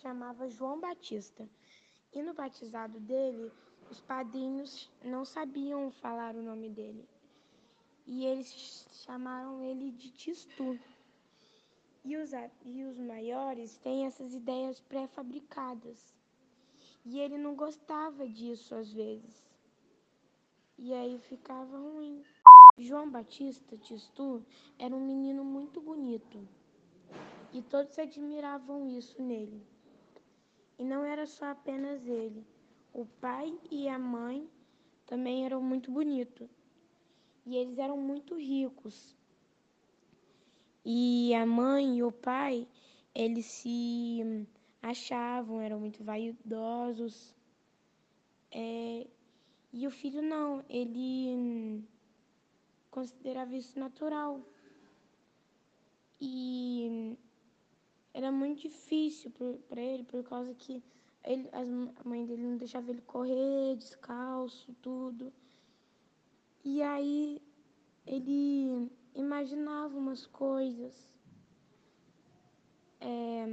chamava João Batista. E no batizado dele, os padrinhos não sabiam falar o nome dele. E eles chamaram ele de Tistu. E os, e os maiores têm essas ideias pré-fabricadas. E ele não gostava disso às vezes. E aí ficava ruim. João Batista Tistu era um menino muito bonito. E todos admiravam isso nele. E não era só apenas ele. O pai e a mãe também eram muito bonitos. E eles eram muito ricos. E a mãe e o pai, eles se achavam, eram muito vaidosos. É, e o filho não, ele considerava isso natural. E era muito difícil para ele, por causa que ele, as, a mãe dele não deixava ele correr descalço, tudo. E aí ele imaginava umas coisas é,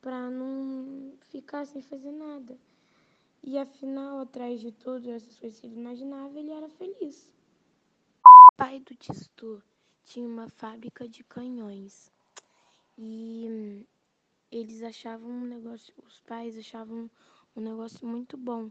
para não ficar sem fazer nada. E afinal, atrás de tudo, essas coisas que ele imaginava, ele era feliz. O pai do Tistu tinha uma fábrica de canhões. E eles achavam um negócio, os pais achavam um negócio muito bom.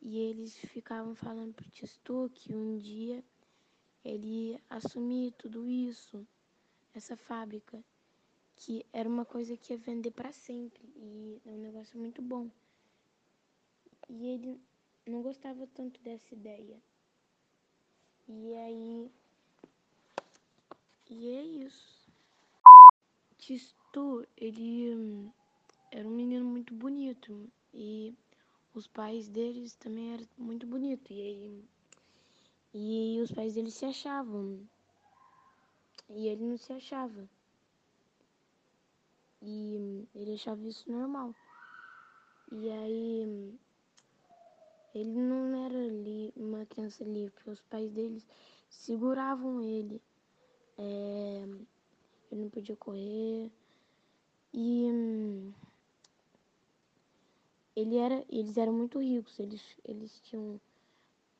E eles ficavam falando pro Tistu que um dia ele assumir tudo isso, essa fábrica, que era uma coisa que ia vender para sempre e é um negócio muito bom. E ele não gostava tanto dessa ideia. E aí. E é isso. Tistu, ele hum, era um menino muito bonito e os pais deles também eram muito bonitos. E aí, e os pais dele se achavam. E ele não se achava. E hum, ele achava isso normal. E aí hum, ele não era ali uma criança livre porque os pais deles seguravam ele é, ele não podia correr. E hum, ele era, eles eram muito ricos, eles, eles tinham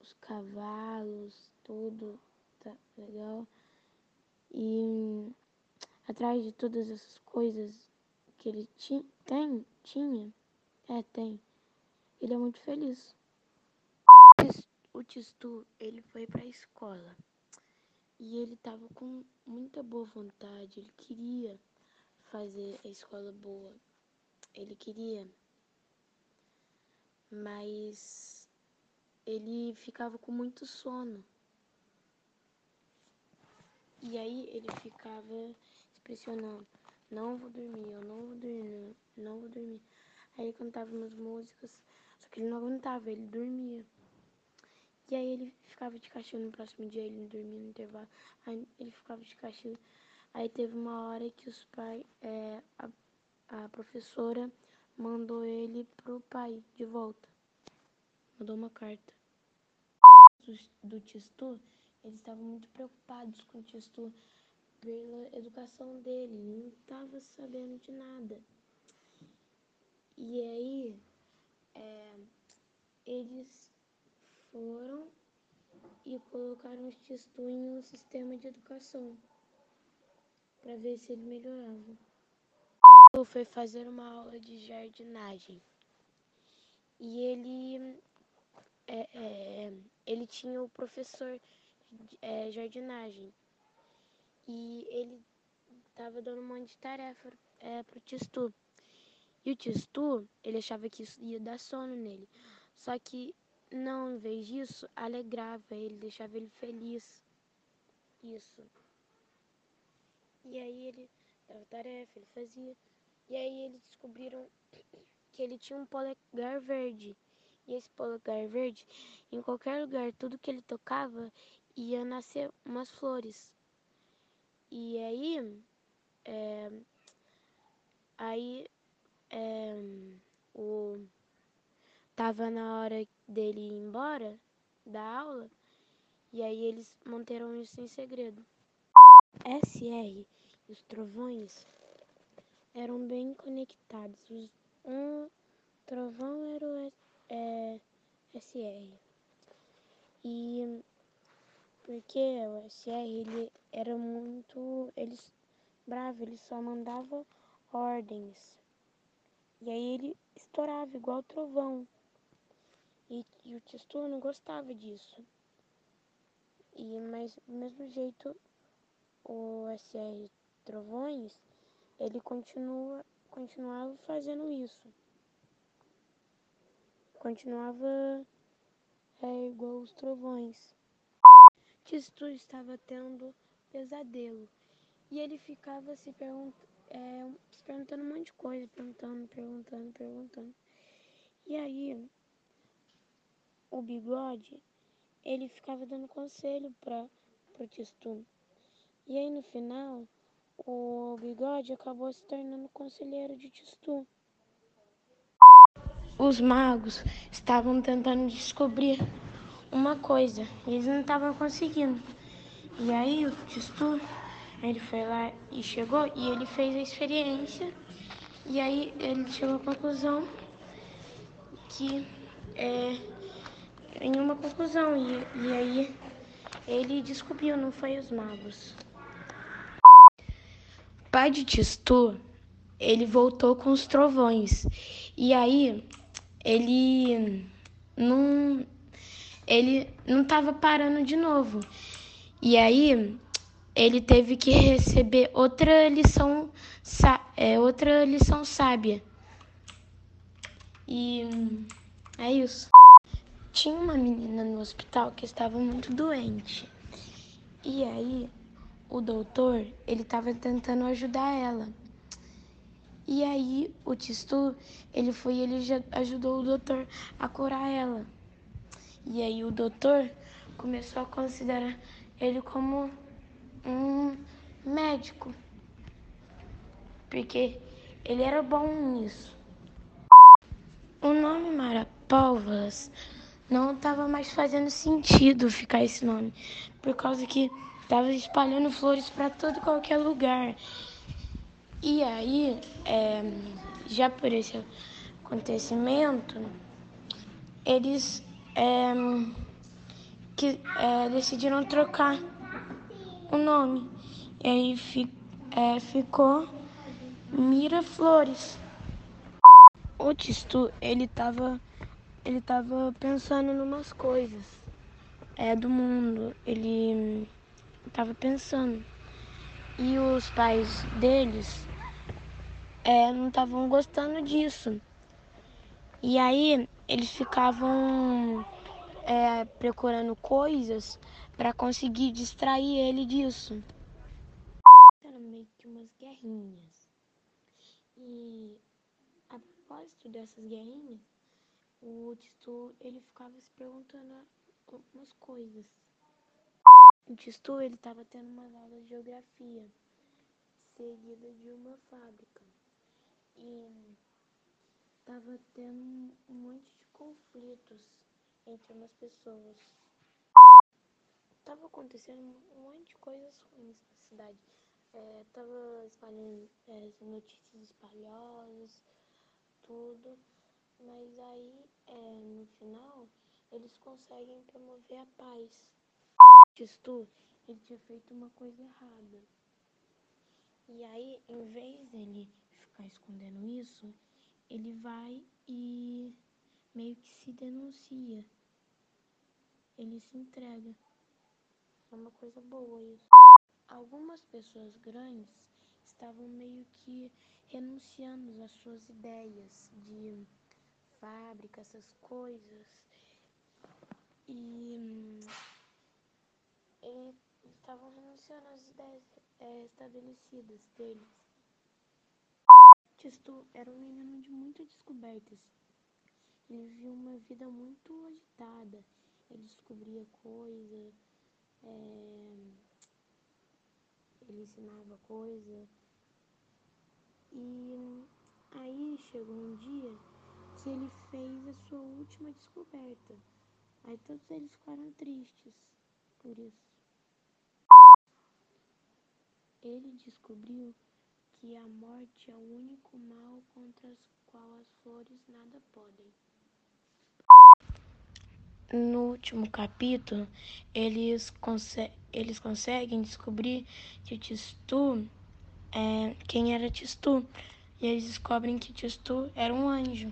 os cavalos, tudo, tá legal. E hum, atrás de todas essas coisas que ele ti, tem, tinha, é, tem, ele é muito feliz. O Tistu, ele foi pra escola. E ele estava com muita boa vontade, ele queria fazer a escola boa, ele queria, mas ele ficava com muito sono. E aí ele ficava pressionando, não vou dormir, eu não vou dormir, não vou dormir. Aí ele cantava umas músicas, só que ele não aguentava, ele dormia. E aí ele ficava de castigo no próximo dia, ele dormia no intervalo. Aí ele ficava de castigo. Aí teve uma hora que os pais, é, a, a professora mandou ele pro pai de volta. Mandou uma carta. Do, do Tistu, eles estavam muito preocupados com o Tistu pela educação dele, não estava sabendo de nada. E aí, é, eles foram e colocaram os em um sistema de educação para ver se ele melhorava. Foi fazer uma aula de jardinagem e ele é, é, ele tinha o professor de é, jardinagem e ele estava dando um monte de tarefa é, pro Tistu. E o Tistu, ele achava que isso ia dar sono nele. Só que não, em vez disso, alegrava ele, deixava ele feliz. Isso. E aí ele dava tarefa, ele fazia. E aí eles descobriram que ele tinha um polegar verde. E esse polegar verde, em qualquer lugar, tudo que ele tocava, ia nascer umas flores. E aí, é, aí é, o Tava na hora dele ir embora da aula e aí eles manteram isso em segredo. SR e os trovões eram bem conectados. Um trovão era o é, SR. E porque o SR ele era muito. Ele, bravo, ele só mandava ordens. E aí ele estourava igual trovão. E, e o Testu não gostava disso. E, mas do mesmo jeito o SR Trovões, ele continua, continuava fazendo isso. Continuava é, igual os trovões. Testu estava tendo pesadelo. E ele ficava se, pergunt, é, se perguntando um monte de coisa, perguntando, perguntando, perguntando. E aí, o bigode, ele ficava dando conselho para o Testu. E aí, no final, o bigode acabou se tornando conselheiro de Testu. Os magos estavam tentando descobrir uma coisa e eles não estavam conseguindo. E aí o Testu, ele foi lá e chegou e ele fez a experiência e aí ele chegou à conclusão que é em uma conclusão e, e aí ele descobriu, não foi os magos. Pai de Testu, ele voltou com os trovões e aí ele não ele não estava parando de novo. E aí ele teve que receber outra lição, é, outra lição sábia. E é isso. Tinha uma menina no hospital que estava muito doente. E aí o doutor, ele estava tentando ajudar ela. E aí o Tistu, ele foi ele ajudou o doutor a curar ela. E aí o doutor começou a considerar ele como um médico. Porque ele era bom nisso. O nome Marapalvas não estava mais fazendo sentido ficar esse nome, por causa que estava espalhando flores para todo qualquer lugar. E aí, é, já por esse acontecimento, eles é, que, é, decidiram trocar o nome. E aí fi, é, ficou Mira Flores. O Tistu, ele tava, ele tava pensando em umas coisas é, do mundo. Ele tava pensando. E os pais deles é, não estavam gostando disso. E aí eles ficavam é, procurando coisas para conseguir distrair ele disso. Eram meio que umas guerrinhas. E a propósito dessas guerrinhas, o Tistu ele ficava se perguntando algumas coisas. O Tistu ele estava tendo umas aulas de geografia seguida de uma fábrica e tava tendo um monte de conflitos entre umas pessoas. Tava acontecendo um monte de coisas ruins na cidade. É, tava espalhando é, notícias espalhosas, tudo. Mas aí, é, no final, eles conseguem promover a paz. Tistu, ele tinha feito uma coisa errada. E aí, em vez dele ficar escondendo isso, ele vai e meio que se denuncia. Ele se entrega. É uma coisa boa isso. Algumas pessoas grandes estavam meio que renunciando às suas ideias de fábrica, essas coisas. E, e estavam renunciando às ideias é, estabelecidas deles. Tistu era um menino de muitas descobertas. Ele vivia uma vida muito agitada. Ele descobria coisa, é, ele ensinava coisa. E aí chegou um dia que ele fez a sua última descoberta. Aí todos eles ficaram tristes por isso. Ele descobriu que a morte é o único mal contra o qual as flores nada podem. No último capítulo, eles, conse eles conseguem descobrir que Tistu é quem era Tistu. E eles descobrem que Tistu era um anjo.